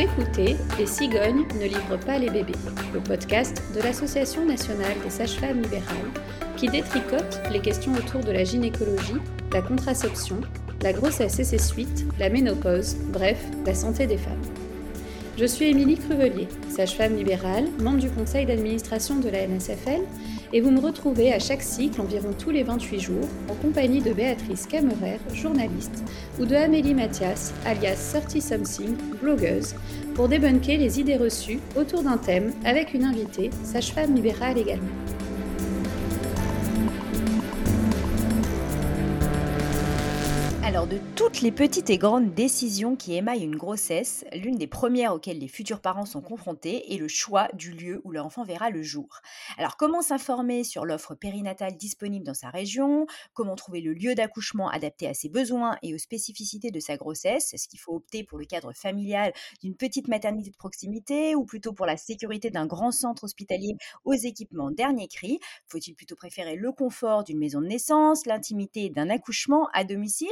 Écoutez Les cigognes ne livrent pas les bébés, le podcast de l'Association nationale des sages-femmes libérales qui détricote les questions autour de la gynécologie, la contraception, la grossesse et ses suites, la ménopause, bref, la santé des femmes. Je suis Émilie Cruvelier, sage-femme libérale, membre du conseil d'administration de la NSFL et vous me retrouvez à chaque cycle, environ tous les 28 jours, en compagnie de Béatrice Camerer, journaliste, ou de Amélie Mathias, alias 30 Something, blogueuse, pour débunker les idées reçues autour d'un thème avec une invitée, sage-femme libérale également. De toutes les petites et grandes décisions qui émaillent une grossesse, l'une des premières auxquelles les futurs parents sont confrontés est le choix du lieu où leur enfant verra le jour. Alors, comment s'informer sur l'offre périnatale disponible dans sa région? Comment trouver le lieu d'accouchement adapté à ses besoins et aux spécificités de sa grossesse? Est-ce qu'il faut opter pour le cadre familial d'une petite maternité de proximité ou plutôt pour la sécurité d'un grand centre hospitalier aux équipements dernier cri? Faut-il plutôt préférer le confort d'une maison de naissance, l'intimité d'un accouchement à domicile?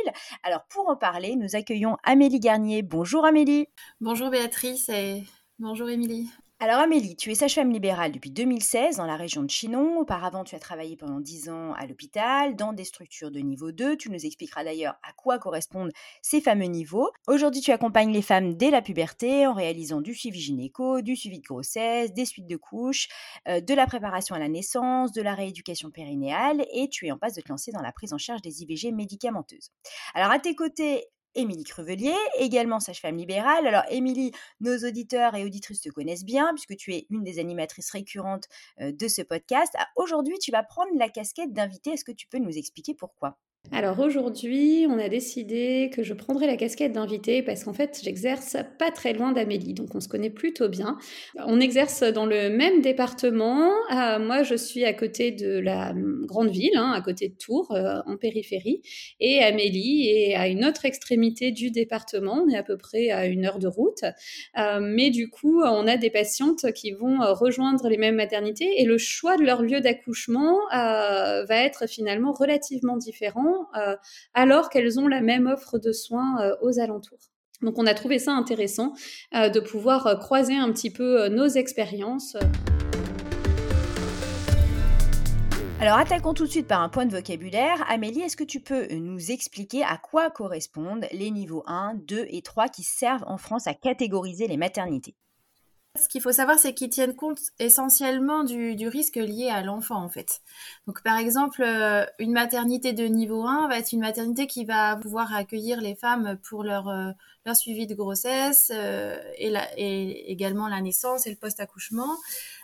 Alors pour en parler, nous accueillons Amélie Garnier. Bonjour Amélie. Bonjour Béatrice et bonjour Émilie. Alors Amélie, tu es sage-femme libérale depuis 2016 dans la région de Chinon. Auparavant, tu as travaillé pendant 10 ans à l'hôpital, dans des structures de niveau 2. Tu nous expliqueras d'ailleurs à quoi correspondent ces fameux niveaux. Aujourd'hui, tu accompagnes les femmes dès la puberté en réalisant du suivi gynéco, du suivi de grossesse, des suites de couches, euh, de la préparation à la naissance, de la rééducation périnéale et tu es en passe de te lancer dans la prise en charge des IVG médicamenteuses. Alors à tes côtés, Émilie Crevelier, également sage-femme libérale. Alors Émilie, nos auditeurs et auditrices te connaissent bien puisque tu es une des animatrices récurrentes de ce podcast. Ah, aujourd'hui, tu vas prendre la casquette d'invité. Est-ce que tu peux nous expliquer pourquoi? Alors aujourd'hui, on a décidé que je prendrais la casquette d'invité parce qu'en fait, j'exerce pas très loin d'Amélie, donc on se connaît plutôt bien. On exerce dans le même département. Euh, moi, je suis à côté de la grande ville, hein, à côté de Tours, euh, en périphérie, et Amélie est à une autre extrémité du département. On est à peu près à une heure de route, euh, mais du coup, on a des patientes qui vont rejoindre les mêmes maternités et le choix de leur lieu d'accouchement va être finalement relativement différent euh, alors qu'elles ont la même offre de soins euh, aux alentours. Donc on a trouvé ça intéressant euh, de pouvoir croiser un petit peu nos expériences. Alors attaquons tout de suite par un point de vocabulaire. Amélie, est-ce que tu peux nous expliquer à quoi correspondent les niveaux 1, 2 et 3 qui servent en France à catégoriser les maternités? Ce qu'il faut savoir, c'est qu'ils tiennent compte essentiellement du, risque lié à l'enfant, en fait. Donc, par exemple, euh, une maternité de niveau 1 va être une maternité qui va pouvoir accueillir les femmes pour leur, leur suivi de grossesse euh, et, également la naissance et le post-accouchement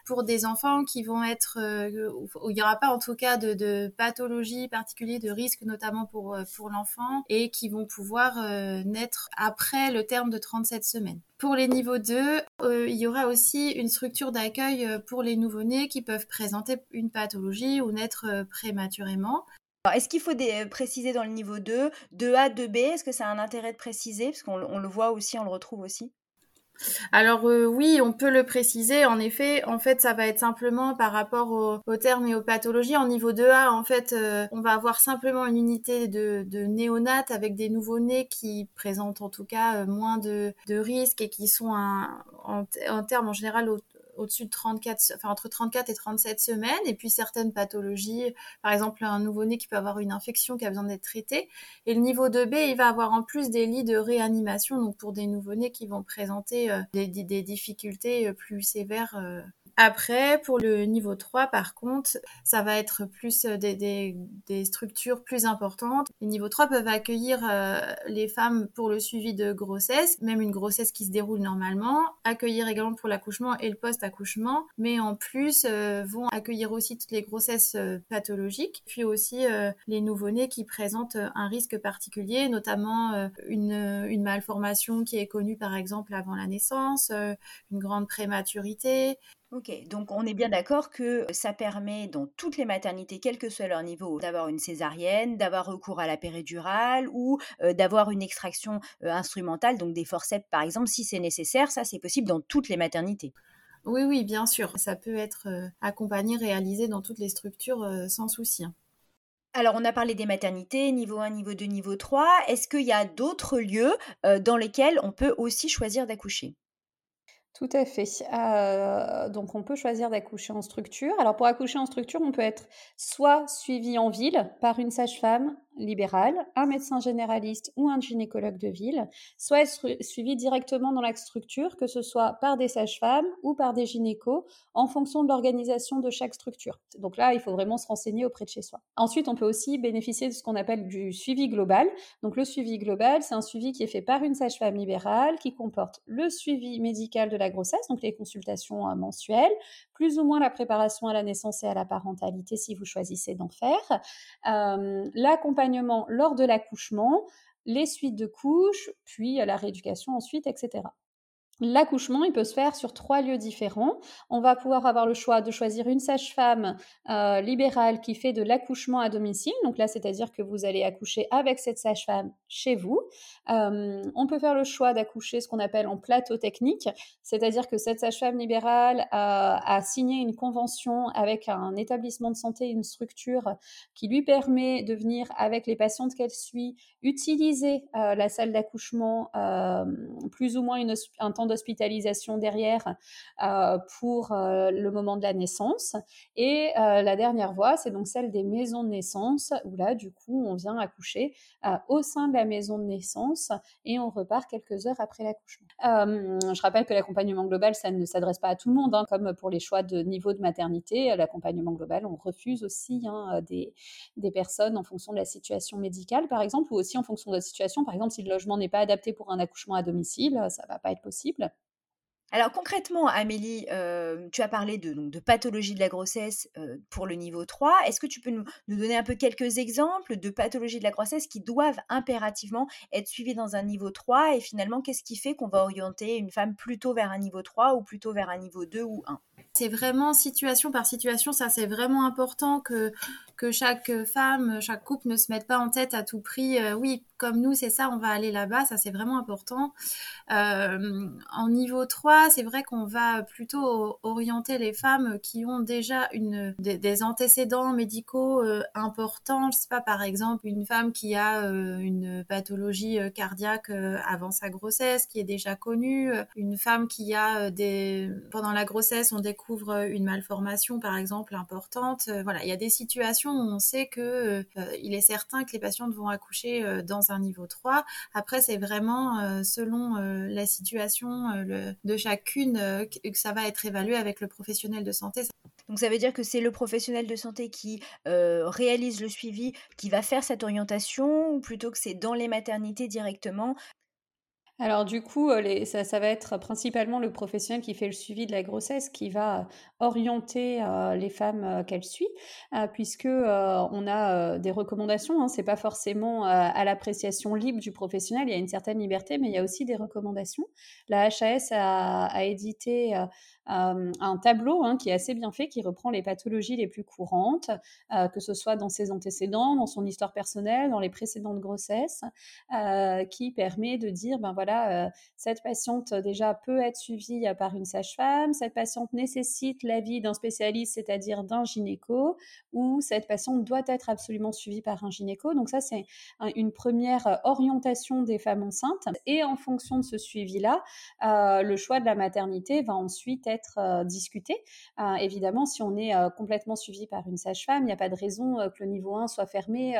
pour des enfants qui vont être, euh, où il n'y aura pas en tout cas de, pathologie particulière, de risque notamment pour, euh, pour l'enfant, et qui vont pouvoir naître après le terme de 37 semaines. Pour les niveaux 2, il y aura aussi une structure d'accueil pour les nouveau-nés qui peuvent présenter une pathologie ou naître prématurément. Est-ce qu'il faut préciser dans le niveau 2, 2A, 2B Est-ce que ça a un intérêt de préciser? Parce qu'on le voit aussi, on le retrouve aussi. Alors euh, oui, on peut le préciser. En effet, en fait, ça va être simplement par rapport aux termes et aux pathologies. En niveau 2A, en fait, euh, on va avoir simplement une unité de, de néonates avec des nouveaux-nés qui présentent en tout cas euh, moins de, risques et qui sont en, en termes en général au-dessus de 34, enfin entre 34 et 37 semaines, et puis certaines pathologies, par exemple un nouveau-né qui peut avoir une infection qui a besoin d'être traitée. Et le niveau 2B, il va avoir en plus des lits de réanimation, donc pour des nouveau-nés qui vont présenter euh, des, difficultés euh, plus sévères euh, après, pour le niveau 3, par contre, ça va être plus euh, des, des, des structures plus importantes. Les niveaux 3 peuvent accueillir euh, les femmes pour le suivi de grossesse, même une grossesse qui se déroule normalement, accueillir également pour l'accouchement et le post-accouchement, mais en plus euh, vont accueillir aussi toutes les grossesses pathologiques, puis aussi les nouveau-nés qui présentent un risque particulier, notamment une, une malformation qui est connue par exemple avant la naissance, une grande prématurité, Ok, donc on est bien d'accord que ça permet dans toutes les maternités, quel que soit leur niveau, d'avoir une césarienne, d'avoir recours à la péridurale ou d'avoir une extraction instrumentale, donc des forceps par exemple, si c'est nécessaire. Ça, c'est possible dans toutes les maternités. Oui, oui, bien sûr. Ça peut être accompagné, réalisé dans toutes les structures sans souci. Hein. Alors, on a parlé des maternités, niveau 1, niveau 2, niveau 3. Est-ce qu'il y a d'autres lieux dans lesquels on peut aussi choisir d'accoucher? Tout à fait. Euh, donc on peut choisir d'accoucher en structure. Alors pour accoucher en structure, on peut être soit suivi en ville par une sage-femme libérale, un médecin généraliste ou un gynécologue de ville, soit suivi directement dans la structure, que ce soit par des sages-femmes ou par des gynécos, en fonction de l'organisation de chaque structure. Donc là, il faut vraiment se renseigner auprès de chez soi. Ensuite, on peut aussi bénéficier de ce qu'on appelle du suivi global. Donc le suivi global, c'est un suivi qui est fait par une sage-femme libérale, qui comporte le suivi médical de la grossesse, donc les consultations euh, mensuelles, plus ou moins la préparation à la naissance et à la parentalité si vous choisissez d'en faire, euh, l'accompagnement lors de l'accouchement, les suites de couches, puis la rééducation ensuite, etc. L'accouchement, il peut se faire sur trois lieux différents. On va pouvoir avoir le choix de choisir une sage-femme euh, libérale qui fait de l'accouchement à domicile. Donc là, c'est-à-dire que vous allez accoucher avec cette sage-femme chez vous. Euh, on peut faire le choix d'accoucher ce qu'on appelle en plateau technique, c'est-à-dire que cette sage-femme libérale a, a, signé une convention avec un établissement de santé, une structure qui lui permet de venir avec les patientes qu'elle suit utiliser euh, la salle d'accouchement plus ou moins un temps d'hospitalisation derrière euh, pour euh, le moment de la naissance. Et euh, la dernière voie, c'est donc celle des maisons de naissance, où là, du coup, on vient accoucher au sein de la maison de naissance et on repart quelques heures après l'accouchement. je rappelle que l'accompagnement global, ça ne s'adresse pas à tout le monde, hein, comme pour les choix de niveau de maternité. L'accompagnement global, on refuse aussi hein, des, des personnes en fonction de la situation médicale, par exemple, ou aussi en fonction de la situation. Par exemple, si le logement n'est pas adapté pour un accouchement à domicile, ça va pas être possible. Alors concrètement, Amélie, euh, tu as parlé de, pathologie de la grossesse euh, pour le niveau 3. Est-ce que tu peux nous, donner un peu quelques exemples de pathologies de la grossesse qui doivent impérativement être suivies dans un niveau 3 Et finalement, qu'est-ce qui fait qu'on va orienter une femme plutôt vers un niveau 3 ou plutôt vers un niveau 2 ou 1 C'est vraiment situation par situation, ça c'est vraiment important que que chaque femme, chaque couple ne se mette pas en tête à tout prix, euh, oui, comme nous, c'est ça, on va aller là-bas, ça c'est vraiment important. Euh, en niveau 3, c'est vrai qu'on va plutôt orienter les femmes qui ont déjà une, des, antécédents médicaux euh, importants. Je sais pas, par exemple, une femme qui a une pathologie cardiaque avant sa grossesse, qui est déjà connue, une femme qui a des... Pendant la grossesse, on découvre une malformation, par exemple, importante. voilà, il y a des situations on sait que euh, il est certain que les patientes vont accoucher euh, dans un niveau 3. Après, c'est vraiment euh, selon la situation de chacune que ça va être évalué avec le professionnel de santé. Donc ça veut dire que c'est le professionnel de santé qui réalise le suivi, qui va faire cette orientation, ou plutôt que c'est dans les maternités directement? Alors du coup, ça, va être principalement le professionnel qui fait le suivi de la grossesse qui va orienter euh, les femmes qu'elle suit, puisque on a des recommandations. Hein, c'est pas forcément à l'appréciation libre du professionnel. Il y a une certaine liberté, mais il y a aussi des recommandations. La HAS a, édité un tableau hein, qui est assez bien fait, qui reprend les pathologies les plus courantes, euh, que ce soit dans ses antécédents, dans son histoire personnelle, dans les précédentes grossesses, euh, qui permet de dire, ben voilà, euh, cette patiente déjà peut être suivie par une sage-femme, cette patiente nécessite l'avis d'un spécialiste, c'est-à-dire d'un gynéco, ou cette patiente doit être absolument suivie par un gynéco. Donc ça, c'est une première orientation des femmes enceintes. Et en fonction de ce suivi-là, le choix de la maternité va ensuite être euh, discuté. Euh, évidemment, si on est euh, complètement suivi par une sage-femme, il n'y a pas de raison que le niveau 1 soit fermé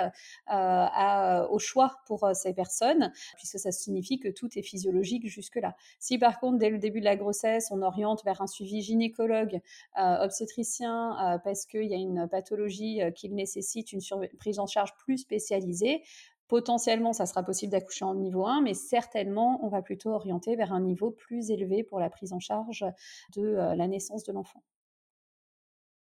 au choix pour ces personnes, puisque ça signifie que tout est physiologique jusque-là. Si par contre, dès le début de la grossesse, on oriente vers un suivi gynécologue, obstétricien, parce qu'il y a une pathologie qui nécessite une prise en charge plus spécialisée, Potentiellement, ça sera possible d'accoucher en niveau 1, mais certainement, on va plutôt orienter vers un niveau plus élevé pour la prise en charge de euh, la naissance de l'enfant.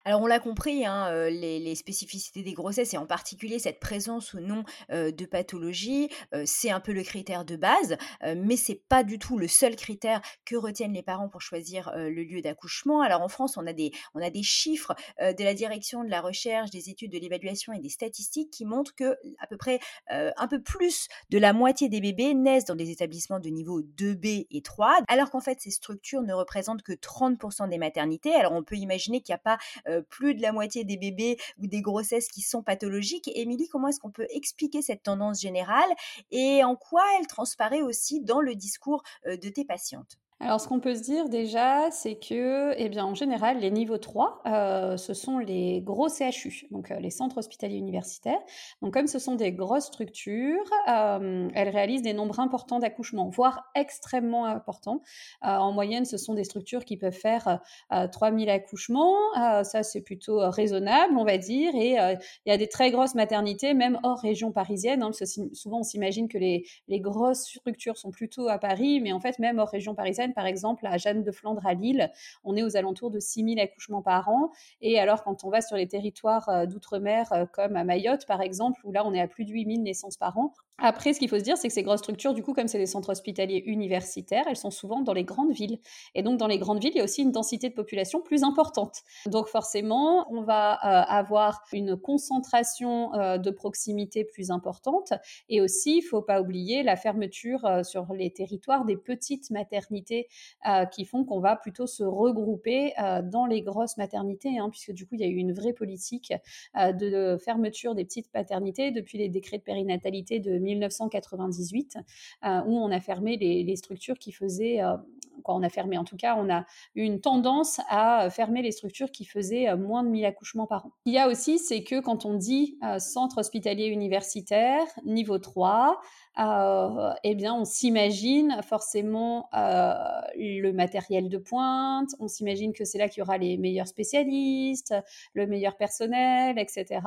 Alors on l'a compris, hein, les, spécificités des grossesses et en particulier cette présence ou non de pathologie, c'est un peu le critère de base, mais c'est pas du tout le seul critère que retiennent les parents pour choisir le lieu d'accouchement. Alors en France, on a des, on a des chiffres de la direction de la recherche, des études de l'évaluation et des statistiques qui montrent que à peu près un peu plus de la moitié des bébés naissent dans des établissements de niveau 2B et 3, alors qu'en fait ces structures ne représentent que 30% des maternités. Alors on peut imaginer qu'il n'y a pas euh, plus de la moitié des bébés ou des grossesses qui sont pathologiques. Émilie, comment est-ce qu'on peut expliquer cette tendance générale et en quoi elle transparaît aussi dans le discours euh, de tes patientes? Alors, ce qu'on peut se dire déjà, c'est que, eh bien, en général, les niveaux 3, euh, ce sont les gros CHU, donc euh, les centres hospitaliers universitaires. Donc, comme ce sont des grosses structures, euh, elles réalisent des nombres importants d'accouchements, voire extrêmement importants. en moyenne, ce sont des structures qui peuvent faire 3000 accouchements. ça, c'est plutôt raisonnable, on va dire. Et il y a des très grosses maternités, même hors région parisienne. Hein, souvent, on s'imagine que les, les grosses structures sont plutôt à Paris, mais en fait, même hors région parisienne, par exemple, à Jeanne de Flandre à Lille, on est aux alentours de 6000 accouchements par an. Et alors, quand on va sur les territoires euh, d'outre-mer, euh, comme à Mayotte, par exemple, où là, on est à plus de 8000 naissances par an, après, ce qu'il faut se dire, c'est que ces grosses structures, du coup, comme c'est des centres hospitaliers universitaires, elles sont souvent dans les grandes villes. Et donc, dans les grandes villes, il y a aussi une densité de population plus importante. Donc, forcément, on va euh, avoir une concentration euh, de proximité plus importante. Et aussi, il ne faut pas oublier la fermeture euh, sur les territoires des petites maternités qui font qu'on va plutôt se regrouper dans les grosses maternités, hein, puisque du coup, il y a eu une vraie politique de fermeture des petites maternités depuis les décrets de périnatalité de 1998, euh, où on a fermé les, structures qui faisaient, euh, quoi, on a fermé en tout cas, on a eu une tendance à fermer les structures qui faisaient euh, moins de 1000 accouchements par an. Il y a aussi, c'est que quand on dit centre hospitalier universitaire, niveau 3, euh, eh bien, on s'imagine forcément euh, le matériel de pointe, on s'imagine que c'est là qu'il y aura les meilleurs spécialistes, le meilleur personnel, etc.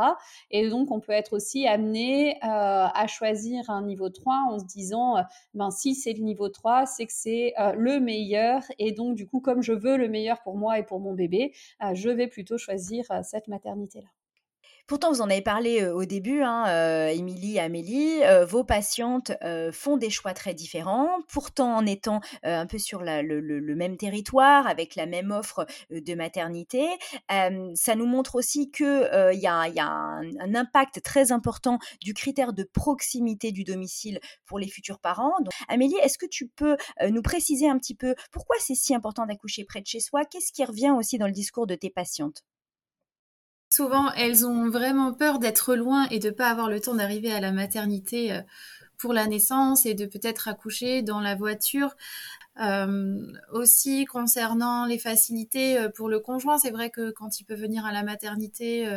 Et donc, on peut être aussi amené euh, à choisir un niveau 3 en se disant, ben, si c'est le niveau 3, c'est que c'est le meilleur. Et donc, du coup, comme je veux le meilleur pour moi et pour mon bébé, je vais plutôt choisir cette maternité-là. Pourtant, vous en avez parlé au début, hein, Émilie, Amélie, vos patientes font des choix très différents, pourtant en étant un peu sur le, même territoire, avec la même offre de maternité. ça nous montre aussi qu'il y a, un, impact très important du critère de proximité du domicile pour les futurs parents. Amélie, est-ce que tu peux nous préciser un petit peu pourquoi c'est si important d'accoucher près de chez soi? Qu'est-ce qui revient aussi dans le discours de tes patientes? Souvent, elles ont vraiment peur d'être loin et de ne pas avoir le temps d'arriver à la maternité euh, pour la naissance et de peut-être accoucher dans la voiture. Euh, aussi concernant les facilités euh, pour le conjoint, c'est vrai que quand il peut venir à la maternité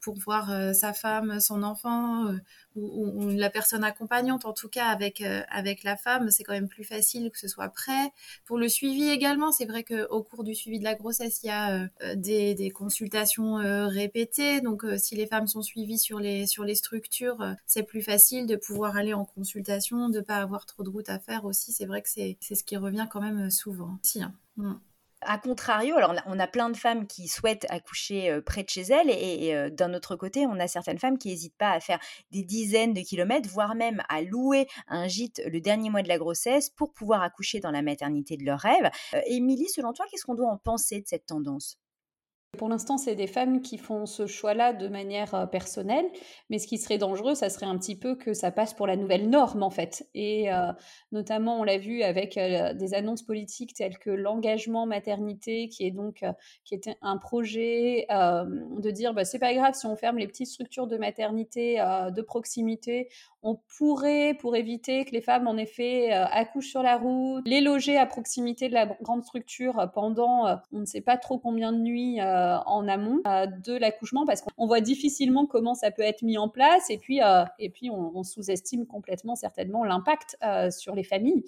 pour voir euh, sa femme, son enfant euh, ou, la personne accompagnante, en tout cas avec, euh, avec la femme, c'est quand même plus facile que ce soit prêt. Pour le suivi également, c'est vrai qu'au cours du suivi de la grossesse, il y a des, consultations répétées. Donc si les femmes sont suivies sur les, sur les structures, c'est plus facile de pouvoir aller en consultation, de pas avoir trop de route à faire aussi. C'est vrai que c'est ce qui revient quand même souvent. Hein. mm. A contrario, alors on a, plein de femmes qui souhaitent accoucher près de chez elles et, d'un autre côté, on a certaines femmes qui n'hésitent pas à faire des dizaines de kilomètres, voire même à louer un gîte le dernier mois de la grossesse pour pouvoir accoucher dans la maternité de leur rêve. Émilie, selon toi, qu'est-ce qu'on doit en penser de cette tendance? Pour l'instant, c'est des femmes qui font ce choix-là de manière euh, personnelle, mais ce qui serait dangereux, ça serait un petit peu que ça passe pour la nouvelle norme, en fait. Et euh, notamment, on l'a vu avec euh, des annonces politiques telles que l'engagement maternité, qui est donc qui était un projet de dire, bah, c'est pas grave si on ferme les petites structures de maternité de proximité, on pourrait, pour éviter que les femmes, en effet, accouchent sur la route, les loger à proximité de la grande structure pendant, on ne sait pas trop combien de nuits en amont euh, de l'accouchement parce qu'on voit difficilement comment ça peut être mis en place et puis, euh, et puis on, sous-estime complètement certainement l'impact sur les familles.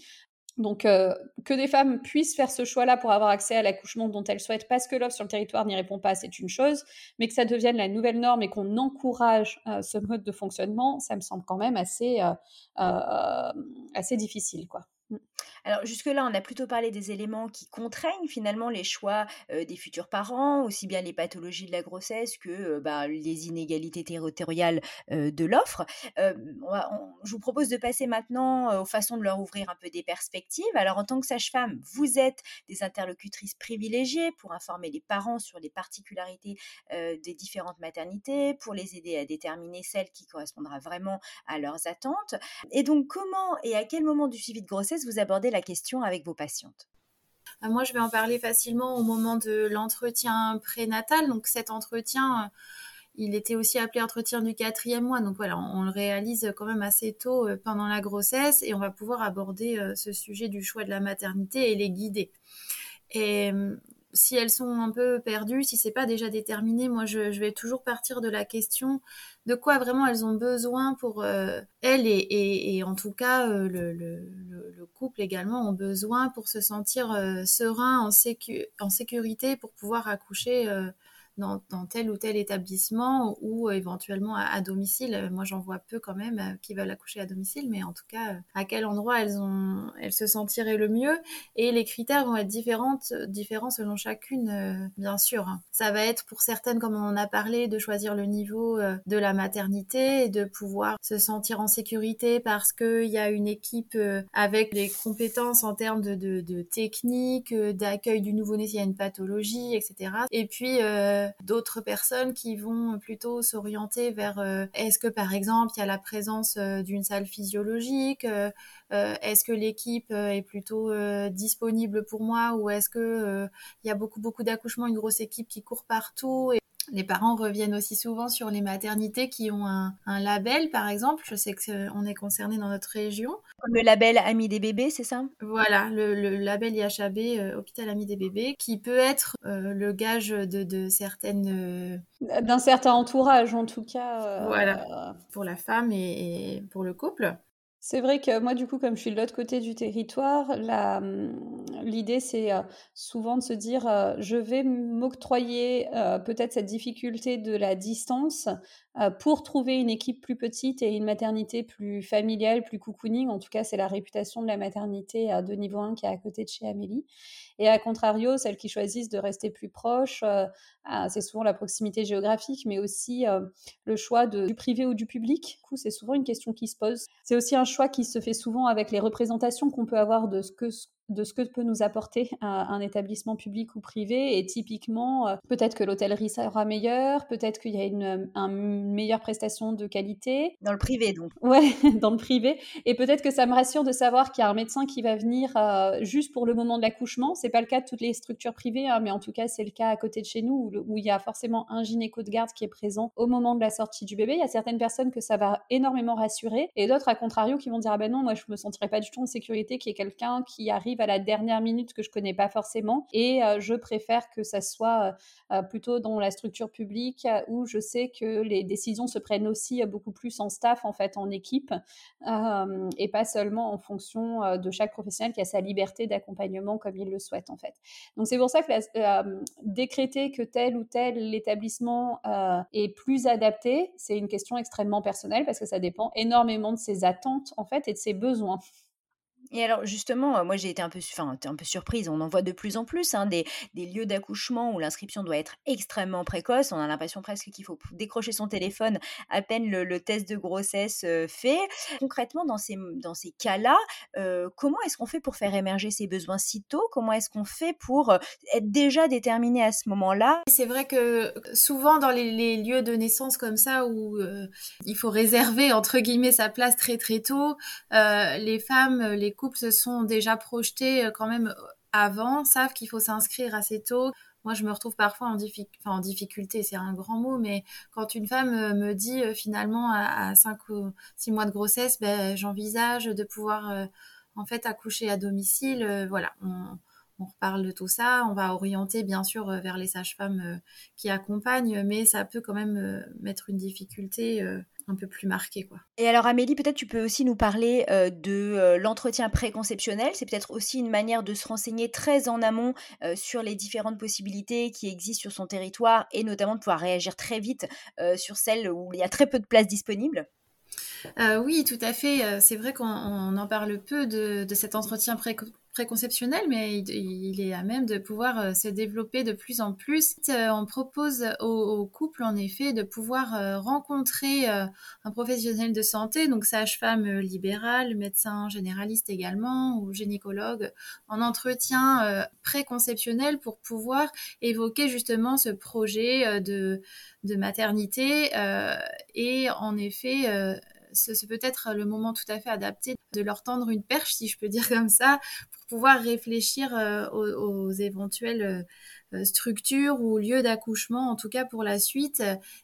Donc, que des femmes puissent faire ce choix-là pour avoir accès à l'accouchement dont elles souhaitent parce que l'offre sur le territoire n'y répond pas, c'est une chose, mais que ça devienne la nouvelle norme et qu'on encourage ce mode de fonctionnement, ça me semble quand même assez, assez difficile, quoi. Mmh. Alors jusque-là, on a plutôt parlé des éléments qui contraignent finalement les choix des futurs parents, aussi bien les pathologies de la grossesse que bah, les inégalités territoriales de l'offre. je vous propose de passer maintenant aux façons de leur ouvrir un peu des perspectives. Alors en tant que sage-femme, vous êtes des interlocutrices privilégiées pour informer les parents sur les particularités des différentes maternités, pour les aider à déterminer celle qui correspondra vraiment à leurs attentes. Et donc comment et à quel moment du suivi de grossesse vous abordez la question avec vos patientes ah, moi, je vais en parler facilement au moment de l'entretien prénatal. Donc cet entretien, il était aussi appelé entretien du quatrième mois. Donc voilà, on, le réalise quand même assez tôt pendant la grossesse et on va pouvoir aborder ce sujet du choix de la maternité et les guider. Et si elles sont un peu perdues, si c'est pas déjà déterminé, moi je, vais toujours partir de la question de quoi vraiment elles ont besoin pour euh, elles et, en tout cas euh, le, couple également ont besoin pour se sentir euh, serein, en, en, sécurité, pour pouvoir accoucher dans, tel ou tel établissement ou éventuellement à, domicile. Moi, j'en vois peu quand même euh, qui veulent accoucher à domicile, mais en tout cas, euh, à quel endroit elles, se sentiraient le mieux. Et les critères vont être différents selon chacune, euh, bien sûr. Ça va être pour certaines, comme on en a parlé, de choisir le niveau de la maternité et de pouvoir se sentir en sécurité parce qu'il y a une équipe avec des compétences en termes de, de technique, d'accueil du nouveau-né s'il y a une pathologie, etc. Et puis, d'autres personnes qui vont plutôt s'orienter vers euh, est-ce que par exemple il y a la présence euh, d'une salle physiologique euh, est-ce que l'équipe est plutôt disponible pour moi ou est-ce que il y a beaucoup beaucoup d'accouchements une grosse équipe qui court partout les parents reviennent aussi souvent sur les maternités qui ont un, label, par exemple. Je sais qu'on est concerné dans notre région. Comme le label Ami des bébés, c'est ça? Voilà, le, label IHAB, euh, Hôpital Ami des bébés, qui peut être euh, le gage de, certaines... Euh, d'un certain entourage, en tout cas. Voilà, pour la femme et pour le couple. C'est vrai que moi, du coup, comme je suis de l'autre côté du territoire, hum, l'idée, c'est euh, souvent de se dire, euh, je vais m'octroyer euh, peut-être cette difficulté de la distance pour trouver une équipe plus petite et une maternité plus familiale, plus cocooning. En tout cas, c'est la réputation de la maternité de niveau 1 qui est à côté de chez Amélie. Et à contrario, celles qui choisissent de rester plus proches, ah, c'est souvent la proximité géographique, mais aussi le choix du privé ou du public. Du coup, c'est souvent une question qui se pose. C'est aussi un choix qui se fait souvent avec les représentations qu'on peut avoir de ce que de ce que peut nous apporter un, établissement public ou privé. Et typiquement, euh, peut-être que l'hôtellerie sera meilleure, peut-être qu'il y a une, meilleure prestation de qualité. Dans le privé, donc. Ouais, dans le privé. Et peut-être que ça me rassure de savoir qu'il y a un médecin qui va venir euh, juste pour le moment de l'accouchement. C'est pas le cas de toutes les structures privées, hein, mais en tout cas, c'est le cas à côté de chez nous où, où, il y a forcément un gynéco de garde qui est présent au moment de la sortie du bébé. Il y a certaines personnes que ça va énormément rassurer et d'autres, à contrario, qui vont dire ah ben non, moi je me sentirais pas du tout en sécurité qu'il y ait quelqu'un qui arrive à la dernière minute que je connais pas forcément. Et euh, je préfère que ça soit euh, euh, plutôt dans la structure publique où je sais que les décisions se prennent aussi beaucoup plus en staff, en fait, en équipe, et pas seulement en fonction de chaque professionnel qui a sa liberté d'accompagnement comme il le souhaite, en fait. Donc c'est pour ça que décréter que tel ou tel établissement est plus adapté, c'est une question extrêmement personnelle parce que ça dépend énormément de ses attentes, en fait, et de ses besoins. Et alors justement, moi j'ai été un peu, enfin, un peu surprise. On en voit de plus en plus hein, des, lieux d'accouchement où l'inscription doit être extrêmement précoce. On a l'impression presque qu'il faut décrocher son téléphone à peine le, test de grossesse fait. Concrètement, dans ces, dans ces cas-là, comment est-ce qu'on fait pour faire émerger ces besoins si tôt? Comment est-ce qu'on fait pour être déjà déterminé à ce moment-là? C'est vrai que souvent dans les, lieux de naissance comme ça où il faut réserver entre guillemets sa place très très tôt, les femmes, les couples se sont déjà projetés euh, quand même euh, avant, savent qu'il faut s'inscrire assez tôt. Moi, je me retrouve parfois en, difficulté, c'est un grand mot, mais quand une femme euh, me dit finalement à, 5 ou 6 mois de grossesse, ben, j'envisage de pouvoir en fait accoucher à domicile, voilà, on, reparle de tout ça, on va orienter bien sûr vers les sages-femmes qui accompagnent, mais ça peut quand même mettre une difficulté un peu plus marqué. Quoi. Et alors Amélie, peut-être tu peux aussi nous parler euh, de euh, l'entretien préconceptionnel. C'est peut-être aussi une manière de se renseigner très en amont euh, sur les différentes possibilités qui existent sur son territoire et notamment de pouvoir réagir très vite sur celles où il y a très peu de places disponibles. oui, tout à fait. C'est vrai qu'on en parle peu de, de cet entretien préconceptionnel préconceptionnel, mais il, est à même de pouvoir euh, se développer de plus en plus. Euh, on propose aux, couples, en effet, de pouvoir euh, rencontrer un professionnel de santé, donc sage-femme libérale, médecin généraliste également, ou gynécologue, en entretien préconceptionnel pour pouvoir évoquer justement ce projet de, de maternité et en effet c'est peut-être le moment tout à fait adapté de leur tendre une perche, si je peux dire comme ça, pouvoir réfléchir euh, aux, éventuelles structure ou lieu d'accouchement, en tout cas pour la suite,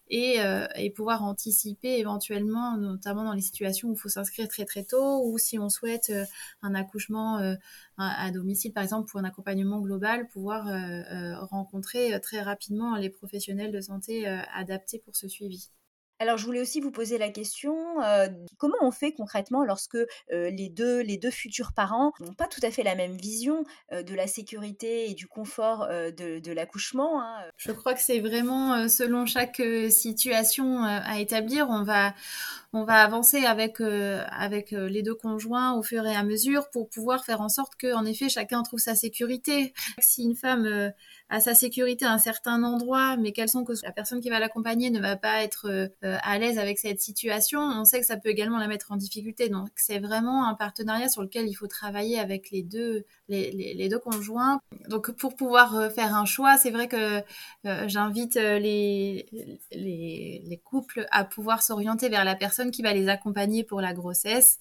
et, et, pouvoir anticiper éventuellement, notamment dans les situations où il faut s'inscrire très très tôt, ou si on souhaite un accouchement à domicile, par exemple, pour un accompagnement global, pouvoir rencontrer très rapidement les professionnels de santé adaptés pour ce suivi. Alors, je voulais aussi vous poser la question, comment on fait concrètement lorsque les, deux, les deux futurs parents n'ont pas tout à fait la même vision de la sécurité et du confort de, l'accouchement hein, Je crois que c'est vraiment selon chaque situation à établir. On va, on va avancer avec, avec les deux conjoints au fur et à mesure pour pouvoir faire en sorte que, en effet, chacun trouve sa sécurité. Si une femme a sa sécurité à un certain endroit, mais qu'elle sent que la personne qui va l'accompagner ne va pas être euh, à l'aise avec cette situation, on sait que ça peut également la mettre en difficulté. Donc c'est vraiment un partenariat sur lequel il faut travailler avec les deux, les, deux conjoints. Donc pour pouvoir euh, faire un choix, c'est vrai que euh, j'invite les, les, couples à pouvoir s'orienter vers la personne qui va les accompagner pour la grossesse,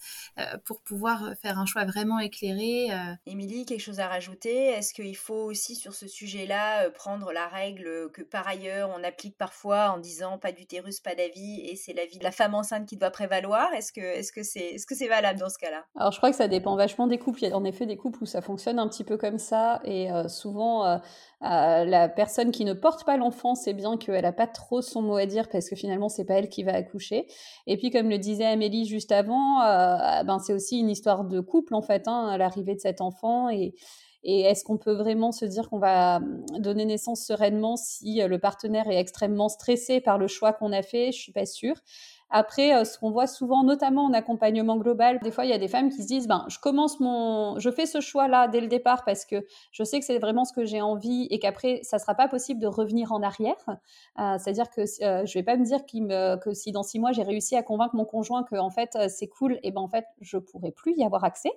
pour pouvoir faire un choix vraiment éclairé. Émilie, quelque chose à rajouter? Est-ce qu'il faut aussi sur ce sujet-là prendre la règle que par ailleurs on applique parfois en disant pas d'utérus, pas d'avis et c'est la vie de la femme enceinte qui doit prévaloir Est-ce que est-ce que c'est est-ce que c'est valable dans ce cas-là? Alors je crois que ça dépend vachement des couples. Il y a en effet des couples où ça fonctionne un petit peu comme ça et souvent la personne qui ne porte pas l'enfant sait bien qu'elle n'a pas trop son mot à dire parce que finalement c'est pas elle qui va accoucher. Et puis comme le disait Amélie juste avant, ben c'est aussi une histoire de couple en fait hein, l'arrivée de cet enfant et et est-ce qu'on peut vraiment se dire qu'on va hum, donner naissance sereinement si euh, le partenaire est extrêmement stressé par le choix qu'on a fait? Je suis pas sûre. Après, euh, ce qu'on voit souvent, notamment en accompagnement global, des fois, il y a des femmes qui se disent, ben, je commence mon, je fais ce choix-là dès le départ parce que je sais que c'est vraiment ce que j'ai envie et qu'après, ça sera pas possible de revenir en arrière. Euh, c'est-à-dire que euh, je vais pas me dire que si dans six mois j'ai réussi à convaincre mon conjoint que fait c'est cool, et ben en fait je pourrai plus y avoir accès.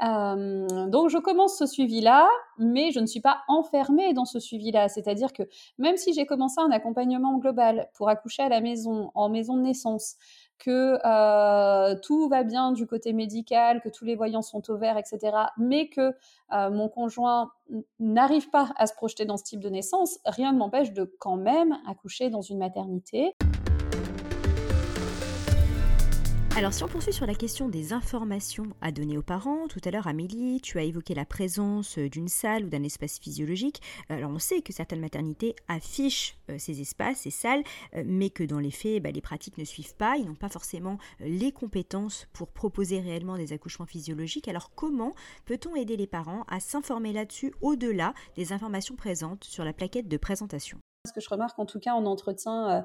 donc je commence ce suivi-là, mais je ne suis pas enfermée dans ce suivi-là. C'est-à-dire que même si j'ai commencé un accompagnement global pour accoucher à la maison, en maison de naissance que euh, tout va bien du côté médical, que tous les voyants sont au vert, etc., mais que euh, mon conjoint n'arrive pas à se projeter dans ce type de naissance, rien ne m'empêche de quand même accoucher dans une maternité. Alors si on poursuit sur la question des informations à donner aux parents, tout à l'heure Amélie, tu as évoqué la présence euh, d'une salle ou d'un espace physiologique. Alors on sait que certaines maternités affichent euh, ces espaces, ces salles, euh, mais que dans les faits, bah, les pratiques ne suivent pas, ils n'ont pas forcément les compétences pour proposer réellement des accouchements physiologiques. Alors comment peut-on aider les parents à s'informer là-dessus au-delà des informations présentes sur la plaquette de présentation? Ce que je remarque en tout cas en entretien euh,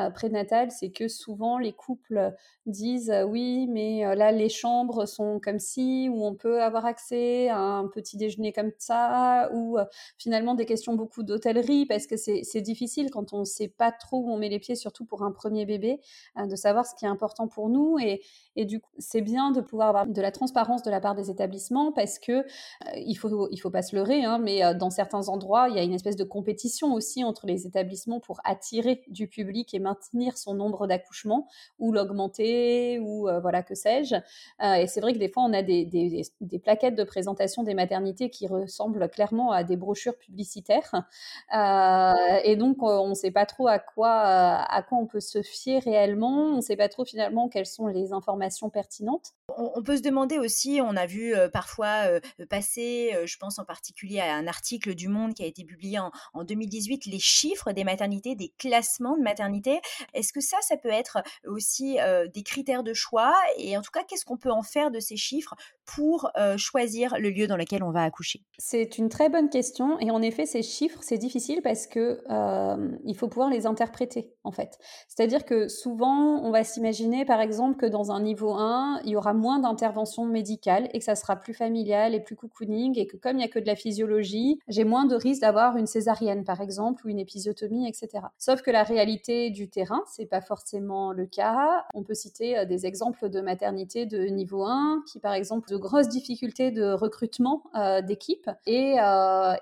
euh, prénatal, c'est que souvent les couples disent euh, oui, mais là les chambres sont comme ci, ou on peut avoir accès à un petit déjeuner comme ça, ou finalement des questions beaucoup d'hôtellerie, parce que c'est difficile quand on ne sait pas trop où on met les pieds, surtout pour un premier bébé, de savoir ce qui est important pour nous. Et, et du coup, c'est bien de pouvoir avoir de la transparence de la part des établissements, parce que il faut il faut pas se leurrer, hein, mais dans certains endroits, il y a une espèce de compétition aussi entre les établissements pour attirer du public et maintenir son nombre d'accouchements ou l'augmenter ou euh, voilà que sais-je. Euh, et c'est vrai que des fois on a des, plaquettes de présentation des maternités qui ressemblent clairement à des brochures publicitaires euh, et donc on ne sait pas trop à quoi à quoi on peut se fier réellement. On ne sait pas trop finalement quelles sont les informations pertinentes. On, peut se demander aussi, on a vu parfois passer, je pense en particulier à un article du Monde qui a été publié en 2018, les chiffres des maternités, des classements de maternités. Est-ce que ça, ça peut être aussi des critères de choix? Et en tout cas, qu'est-ce qu'on peut en faire de ces chiffres pour choisir le lieu dans lequel on va accoucher? C'est une très bonne question. Et en effet, ces chiffres, c'est difficile parce que il faut pouvoir les interpréter, en fait. C'est-à-dire que souvent, on va s'imaginer, par exemple, que dans un niveau 1, il y aura moins d'interventions médicales et que ça sera plus familial et plus cocooning et que comme il n'y a que de la physiologie, j'ai moins de risque d'avoir une césarienne, par exemple, ou une épisode etc. Sauf que la réalité du terrain, c'est pas forcément le cas. On peut citer des exemples de maternité de niveau 1 qui, par exemple, de grosses difficultés de recrutement d'équipe et,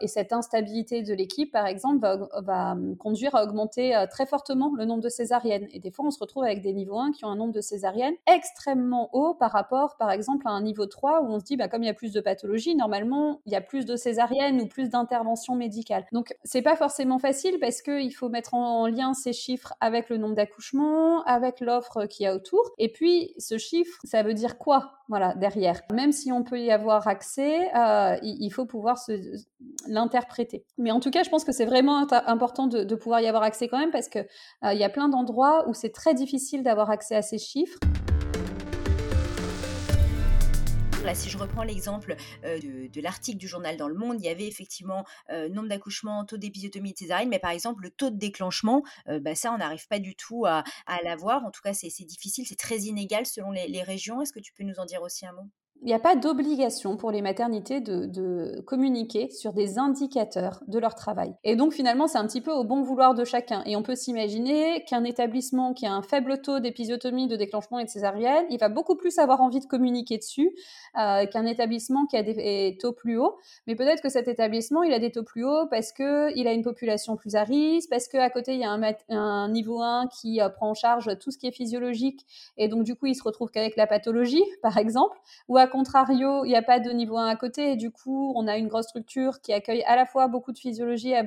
et, cette instabilité de l'équipe, par exemple, va, va, conduire à augmenter très fortement le nombre de césariennes. Et des fois, on se retrouve avec des niveaux 1 qui ont un nombre de césariennes extrêmement haut par rapport, par exemple, à un niveau 3 où on se dit, bah, comme il y a plus de pathologies, normalement, il y a plus de césariennes ou plus d'interventions médicales. Donc, c'est pas forcément facile parce qu'il faut mettre en lien ces chiffres avec le nombre d'accouchements, avec l'offre qu'il y a autour. Et puis, ce chiffre, ça veut dire quoi voilà, derrière? Même si on peut y avoir accès, euh, il, faut pouvoir l'interpréter. Mais en tout cas, je pense que c'est vraiment important de, pouvoir y avoir accès quand même parce qu'il euh, y a plein d'endroits où c'est très difficile d'avoir accès à ces chiffres. Si je reprends l'exemple euh, de, l'article du journal dans le Monde, il y avait effectivement nombre d'accouchements, taux d'épisiotomie césarienne, mais par exemple, le taux de déclenchement, bah, ça, on n'arrive pas du tout à, l'avoir. En tout cas, c'est difficile, c'est très inégal selon les régions. Est-ce que tu peux nous en dire aussi un mot? Il n'y a pas d'obligation pour les maternités de, communiquer sur des indicateurs de leur travail. Et donc finalement, c'est un petit peu au bon vouloir de chacun. Et on peut s'imaginer qu'un établissement qui a un faible taux d'épisiotomie, de déclenchement et de césarienne, il va beaucoup plus avoir envie de communiquer dessus euh, qu'un établissement qui a des taux plus hauts. Mais peut-être que cet établissement, il a des taux plus hauts parce qu'il a une population plus à risque, parce qu'à côté, il y a un, niveau 1 qui euh, prend en charge tout ce qui est physiologique. Et donc du coup, il se retrouve qu'avec la pathologie, par exemple, ou à contrario, il n'y a pas de niveau 1 à côté et du coup, on a une grosse structure qui accueille à la fois beaucoup de physiologie et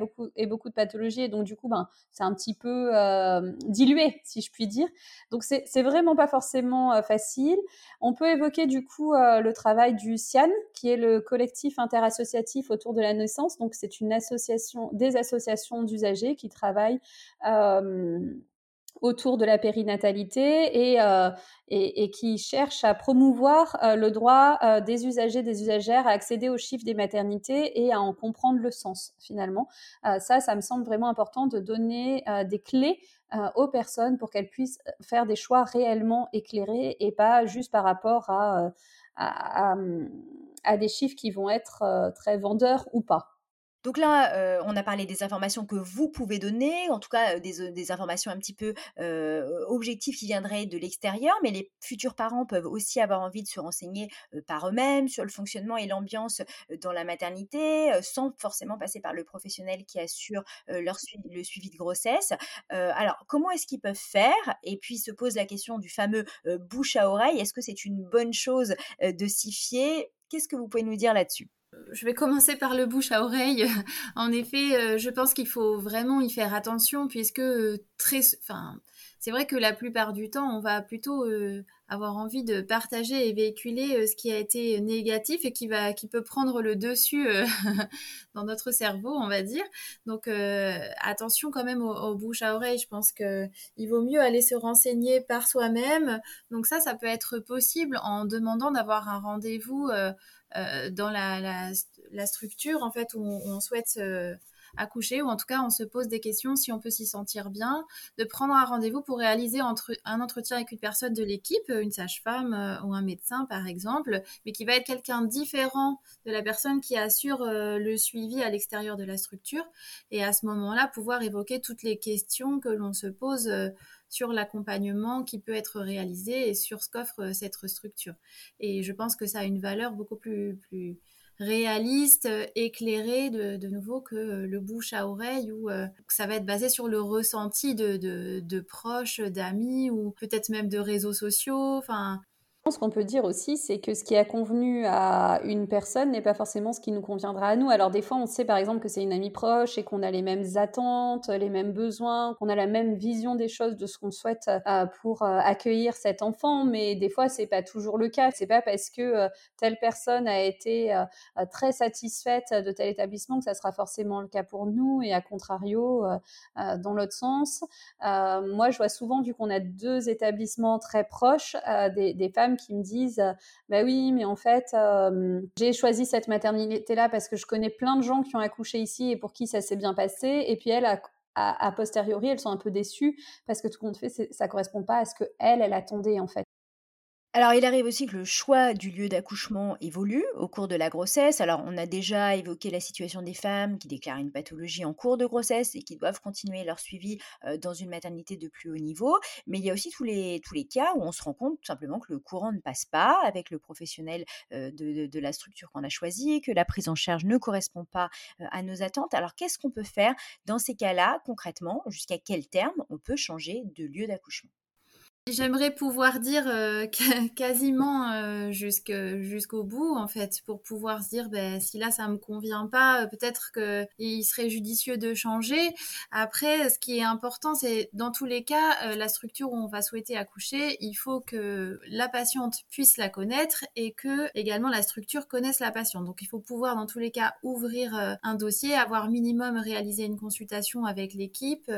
beaucoup, de pathologie et donc du coup, ben, c'est un petit peu euh, dilué, si je puis dire. Donc c'est vraiment pas forcément euh, facile. On peut évoquer du coup euh, le travail du CIAN, qui est le collectif interassociatif autour de la naissance. Donc c'est une association, des associations d'usagers qui travaillent autour de la périnatalité et, euh, qui cherche à promouvoir euh, le droit euh, des usagers, des usagères à accéder aux chiffres des maternités et à en comprendre le sens finalement. ça, ça me semble vraiment important de donner des clés aux personnes pour qu'elles puissent faire des choix réellement éclairés et pas juste par rapport à des chiffres qui vont être très vendeurs ou pas. Donc là, on a parlé des informations que vous pouvez donner, en tout cas des, informations un petit peu objectives qui viendraient de l'extérieur, mais les futurs parents peuvent aussi avoir envie de se renseigner par eux-mêmes sur le fonctionnement et l'ambiance dans la maternité, sans forcément passer par le professionnel qui assure leur le suivi de grossesse. alors, comment est-ce qu'ils peuvent faire? Et puis se pose la question du fameux bouche à oreille. Est-ce que c'est une bonne chose de s'y fier? Qu'est-ce que vous pouvez nous dire là-dessus? Je vais commencer par le bouche à oreille. en effet, euh, je pense qu'il faut vraiment y faire attention puisque euh, très, enfin, c'est vrai que la plupart du temps, on va plutôt euh, avoir envie de partager et véhiculer ce qui a été négatif et qui va, qui peut prendre le dessus dans notre cerveau, on va dire. Donc, attention quand même au, bouche à oreille. Je pense que il vaut mieux aller se renseigner par soi-même. Donc ça, ça peut être possible en demandant d'avoir un rendez-vous dans la, la, structure en fait où on, souhaite accoucher ou en tout cas on se pose des questions si on peut s'y sentir bien, de prendre un rendez-vous pour réaliser entre, un entretien avec une personne de l'équipe, une sage-femme euh, ou un médecin par exemple, mais qui va être quelqu'un différent de la personne qui assure euh, le suivi à l'extérieur de la structure et à ce moment-là pouvoir évoquer toutes les questions que l'on se pose sur l'accompagnement qui peut être réalisé et sur ce qu'offre euh, cette structure. Et je pense que ça a une valeur beaucoup plus, plus réaliste, euh, éclairée de, nouveau que euh, le bouche à oreille ou ça va être basé sur le ressenti de, de, de proches, d'amis ou peut-être même de réseaux sociaux. Enfin, ce qu'on peut dire aussi, c'est que ce qui a convenu à une personne n'est pas forcément ce qui nous conviendra à nous. Alors des fois, on sait par exemple que c'est une amie proche et qu'on a les mêmes attentes, les mêmes besoins, qu'on a la même vision des choses de ce qu'on souhaite euh, pour euh, accueillir cet enfant, mais des fois, c'est pas toujours le cas. C'est pas parce que euh, telle personne a été très satisfaite de tel établissement que ça sera forcément le cas pour nous et à contrario dans l'autre sens. moi, je vois souvent, vu qu'on a deux établissements très proches, des, des femmes qui me disent bah oui mais en fait j'ai choisi cette maternité là parce que je connais plein de gens qui ont accouché ici et pour qui ça s'est bien passé et puis elle a, a, posteriori elles sont un peu déçues parce que tout compte fait ça correspond pas à ce que elle elle attendait en fait Alors, il arrive aussi que le choix du lieu d'accouchement évolue au cours de la grossesse. Alors, on a déjà évoqué la situation des femmes qui déclarent une pathologie en cours de grossesse et qui doivent continuer leur suivi dans une maternité de plus haut niveau. Mais il y a aussi tous les, cas où on se rend compte tout simplement que le courant ne passe pas avec le professionnel de, de, la structure qu'on a choisie, que la prise en charge ne correspond pas à nos attentes. Alors, qu'est-ce qu'on peut faire dans ces cas-là concrètement? Jusqu'à quel terme on peut changer de lieu d'accouchement? J'aimerais pouvoir dire euh, quasiment euh, jusqu'au bout en fait pour pouvoir se dire ben, si là ça me convient pas euh, peut-être qu'il serait judicieux de changer. Après ce qui est important c'est dans tous les cas la structure où on va souhaiter accoucher il faut que la patiente puisse la connaître et que également la structure connaisse la patiente. Donc il faut pouvoir dans tous les cas ouvrir un dossier, avoir minimum réalisé une consultation avec l'équipe,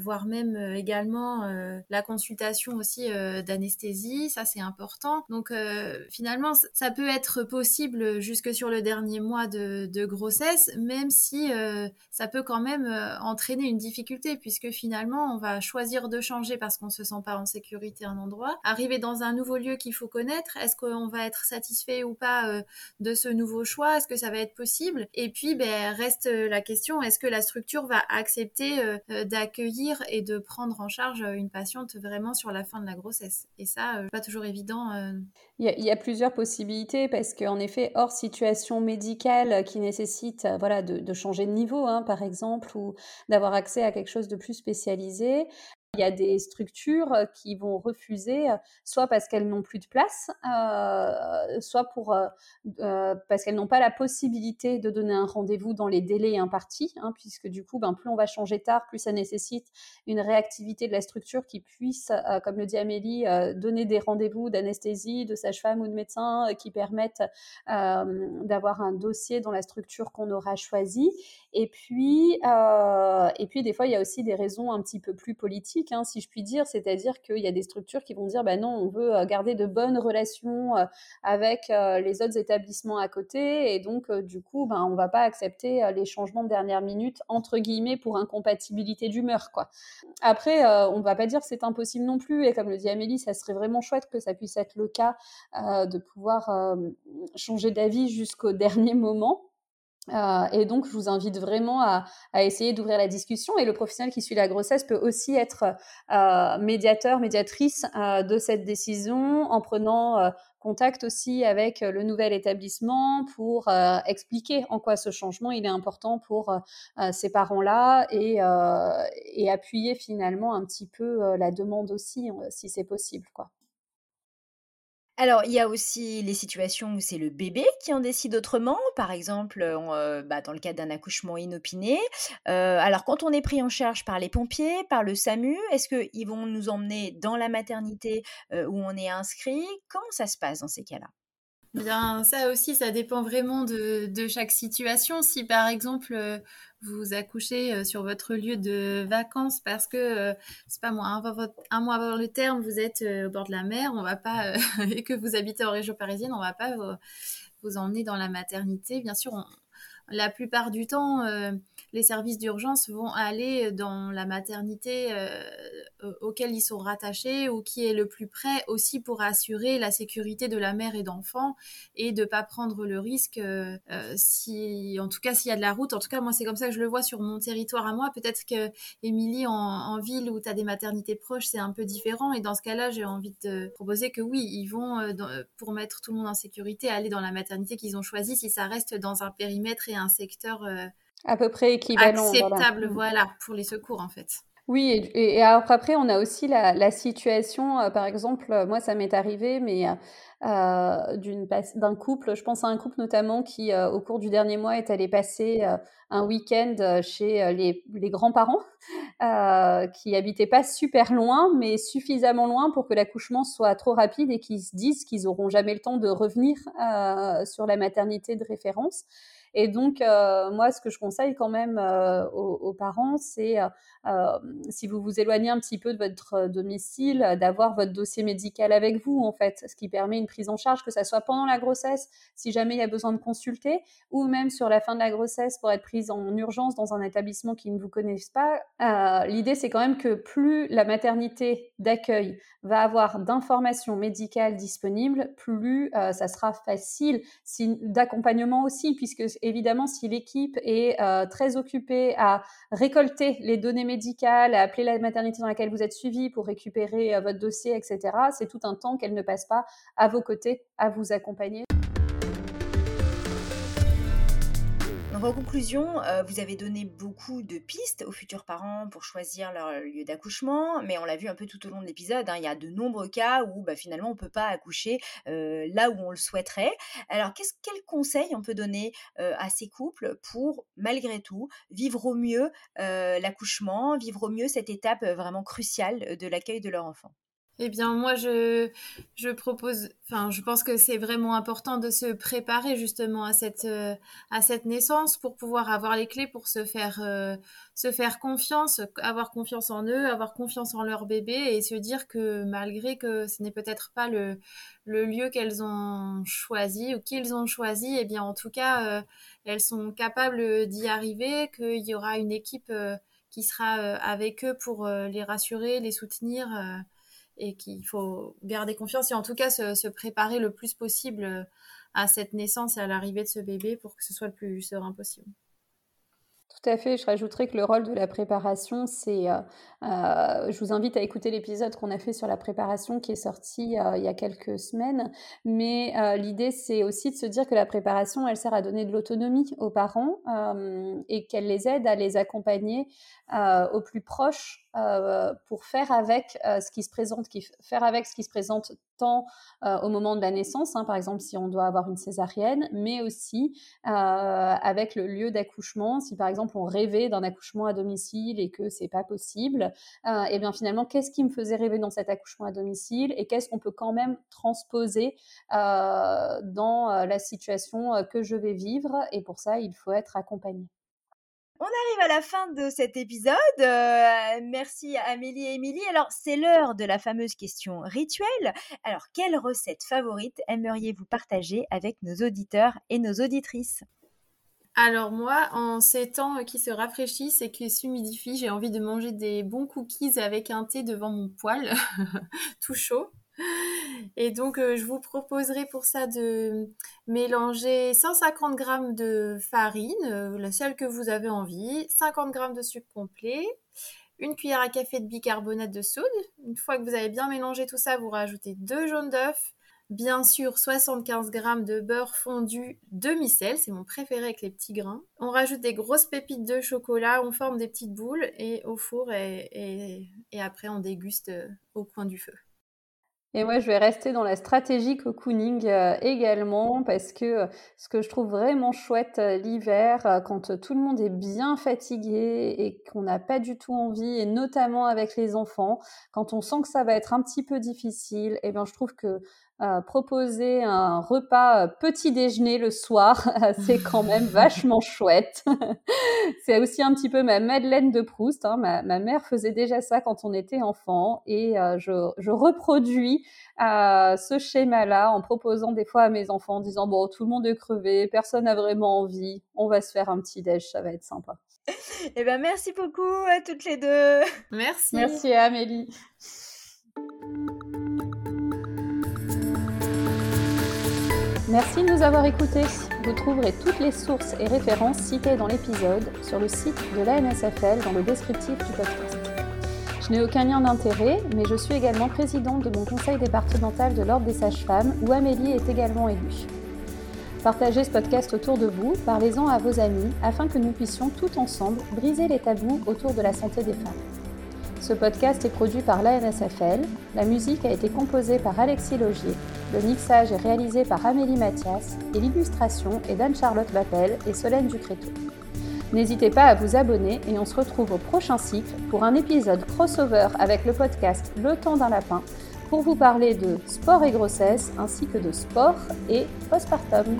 voire même également la consultation aussi euh, d'anesthésie, ça c'est important. Donc euh, finalement, ça peut être possible jusque sur le dernier mois de, grossesse, même si euh, ça peut quand même entraîner une difficulté, puisque finalement, on va choisir de changer parce qu'on se sent pas en sécurité à un endroit. Arriver dans un nouveau lieu qu'il faut connaître, est-ce qu'on va être satisfait ou pas de ce nouveau choix? Est-ce que ça va être possible? Et puis, ben, reste la question, est-ce que la structure va accepter d'accueillir et de prendre en charge une patiente vraiment sur la fin de la grossesse. Et ça, euh, pas toujours évident. Euh. Il, y a, plusieurs possibilités parce qu'en effet, hors situation médicale qui nécessite euh, voilà, de, changer de niveau, hein, par exemple, ou d'avoir accès à quelque chose de plus spécialisé, il y a des structures qui vont refuser, soit parce qu'elles n'ont plus de place, soit pour, parce qu'elles n'ont pas la possibilité de donner un rendez-vous dans les délais impartis, hein, puisque du coup, ben, plus on va changer tard, plus ça nécessite une réactivité de la structure qui puisse, comme le dit Amélie, donner des rendez-vous d'anesthésie, de sage-femme ou de médecin qui permettent d'avoir un dossier dans la structure qu'on aura choisie. Et puis, et puis, des fois, il y a aussi des raisons un petit peu plus politiques Hein, si je puis dire, c'est-à-dire qu'il y a des structures qui vont dire, bah non, on veut euh, garder de bonnes relations euh, avec euh, les autres établissements à côté, et donc du coup, ben, on va pas accepter les changements de dernière minute entre guillemets pour incompatibilité d'humeur. Après, on va pas dire que c'est impossible non plus, et comme le dit Amélie, ça serait vraiment chouette que ça puisse être le cas de pouvoir changer d'avis jusqu'au dernier moment. Euh, et donc, je vous invite vraiment à, essayer d'ouvrir la discussion. Et le professionnel qui suit la grossesse peut aussi être euh, médiateur, médiatrice euh, de cette décision en prenant contact aussi avec le nouvel établissement pour expliquer en quoi ce changement il est important pour ces parents-là et, et, appuyer finalement un petit peu la demande aussi, si c'est possible. Quoi. Alors, il y a aussi les situations où c'est le bébé qui en décide autrement, par exemple, euh, bah, dans le cas d'un accouchement inopiné. Euh, alors, quand on est pris en charge par les pompiers, par le SAMU, est-ce qu'ils vont nous emmener dans la maternité euh, où on est inscrit? Comment ça se passe dans ces cas-là? Bien, ça aussi, ça dépend vraiment de, chaque situation. Si par exemple vous accouchez sur votre lieu de vacances parce que c'est pas moi, un, mois avant le terme, vous êtes au bord de la mer, on va pas et que vous habitez en région parisienne, on va pas vous, emmener dans la maternité. Bien sûr, la plupart du temps les services d'urgence vont aller dans la maternité euh, auquel ils sont rattachés ou qui est le plus près aussi pour assurer la sécurité de la mère et d'enfant et de pas prendre le risque euh, euh, si en tout cas s'il y a de la route. En tout cas moi c'est comme ça que je le vois sur mon territoire à moi. Peut-être que Émilie en, ville où tu as des maternités proches c'est un peu différent. Et dans ce cas-là j'ai envie de proposer que oui ils vont pour mettre tout le monde en sécurité aller dans la maternité qu'ils ont choisie si ça reste dans un périmètre et un secteur à peu près équivalent. Acceptable, mm. voilà. pour les secours en fait. Oui, et, après, on a aussi la, situation, euh, par exemple, euh, moi, ça m'est arrivé, mais euh, d'un couple, je pense à un couple notamment qui, au cours du dernier mois, est allé passer un week-end chez les, les grands-parents, qui habitaient pas super loin, mais suffisamment loin pour que l'accouchement soit trop rapide et qu'ils se disent qu'ils n'auront jamais le temps de revenir sur la maternité de référence. Et donc, euh, moi, ce que je conseille quand même euh, aux, parents, c'est euh, si vous vous éloignez un petit peu de votre domicile, d'avoir votre dossier médical avec vous, en fait, ce qui permet une prise en charge, que ce soit pendant la grossesse, si jamais il y a besoin de consulter, ou même sur la fin de la grossesse pour être prise en urgence dans un établissement qui ne vous connaisse pas. Euh, l'idée, c'est quand même que plus la maternité d'accueil va avoir d'informations médicales disponibles, plus euh, ça sera facile d'accompagnement aussi, puisque évidemment, si l'équipe est euh, très occupée à récolter les données médicales, à appeler la maternité dans laquelle vous êtes suivi pour récupérer euh, votre dossier, etc., c'est tout un temps qu'elle ne passe pas à vos côtés à vous accompagner. En conclusion, euh, vous avez donné beaucoup de pistes aux futurs parents pour choisir leur lieu d'accouchement, mais on l'a vu un peu tout au long de l'épisode, hein, il y a de nombreux cas où bah, finalement on ne peut pas accoucher euh, là où on le souhaiterait. Alors, qu'est-ce, quel conseil on peut donner euh, à ces couples pour, malgré tout, vivre au mieux l'accouchement, vivre au mieux cette étape vraiment cruciale de l'accueil de leur enfant? Eh bien, moi, je, propose, enfin, je pense que c'est vraiment important de se préparer justement à cette, euh, à cette naissance pour pouvoir avoir les clés pour se faire, euh, se faire confiance, avoir confiance en eux, avoir confiance en leur bébé et se dire que malgré que ce n'est peut-être pas le, le lieu qu'elles ont choisi ou qu'ils ont choisi, eh bien, en tout cas, euh, elles sont capables d'y arriver, qu'il y aura une équipe qui sera avec eux pour les rassurer, les soutenir et qu'il faut garder confiance et en tout cas se, préparer le plus possible euh, à cette naissance et à l'arrivée de ce bébé pour que ce soit le plus serein possible. Tout à fait. Je rajouterais que le rôle de la préparation, c'est. Euh, euh, je vous invite à écouter l'épisode qu'on a fait sur la préparation qui est sorti il y a quelques semaines. Mais l'idée, c'est aussi de se dire que la préparation, elle sert à donner de l'autonomie aux parents et qu'elle les aide à les accompagner au plus proche euh, pour faire avec euh, ce qui se présente, qui, faire avec ce qui se présente tant euh, au moment de la naissance, hein, par exemple si on doit avoir une césarienne, mais aussi avec le lieu d'accouchement. Si par exemple on rêvait d'un accouchement à domicile et que c'est pas possible, et eh bien finalement qu'est-ce qui me faisait rêver dans cet accouchement à domicile et qu'est-ce qu'on peut quand même transposer dans la situation que je vais vivre? Et pour ça il faut être accompagné. On arrive à la fin de cet épisode. Euh, merci Amélie et Émilie. Alors, c'est l'heure de la fameuse question rituelle. Alors, quelle recette favorite aimeriez-vous partager avec nos auditeurs et nos auditrices? Alors moi, en ces temps qui se rafraîchissent et qui s'humidifient, j'ai envie de manger des bons cookies avec un thé devant mon poêle, tout chaud. Et donc, euh, je vous proposerai pour ça de mélanger 150 g de farine, euh, la seule que vous avez envie, 50 g de sucre complet, une cuillère à café de bicarbonate de soude. Une fois que vous avez bien mélangé tout ça, vous rajoutez deux jaunes d'œufs, bien sûr 75 g de beurre fondu demi-sel, c'est mon préféré avec les petits grains. On rajoute des grosses pépites de chocolat, on forme des petites boules et au four et après on déguste euh, au coin du feu. Et moi, je vais rester dans la stratégie cocooning euh, également parce que euh, ce que je trouve vraiment chouette euh, l'hiver, quand tout le monde est bien fatigué et qu'on n'a pas du tout envie, et notamment avec les enfants, quand on sent que ça va être un petit peu difficile, et eh bien je trouve que proposer un repas petit déjeuner le soir, c'est quand même vachement chouette. c'est aussi un petit peu ma Madeleine de Proust. Hein. Ma, mère faisait déjà ça quand on était enfant et je, je, reproduis ce schéma-là en proposant des fois à mes enfants en disant bon tout le monde est crevé, personne n'a vraiment envie, on va se faire un petit déj, ça va être sympa. Eh ben merci beaucoup à toutes les deux. Merci. Merci à Amélie. Merci de nous avoir écoutés. Vous trouverez toutes les sources et références citées dans l'épisode sur le site de l'ANSFL dans le descriptif du podcast. Je n'ai aucun lien d'intérêt, mais je suis également présidente de mon conseil départemental de l'Ordre des sages-femmes, où Amélie est également élue. Partagez ce podcast autour de vous, parlez-en à vos amis, afin que nous puissions tout ensemble briser les tabous autour de la santé des femmes. Ce podcast est produit par l'ANSFL. La musique a été composée par Alexis Logier. Le mixage est réalisé par Amélie Mathias et l'illustration est d'Anne-Charlotte Vappel et Solène Ducréto. N'hésitez pas à vous abonner et on se retrouve au prochain cycle pour un épisode crossover avec le podcast Le temps d'un lapin pour vous parler de sport et grossesse ainsi que de sport et postpartum.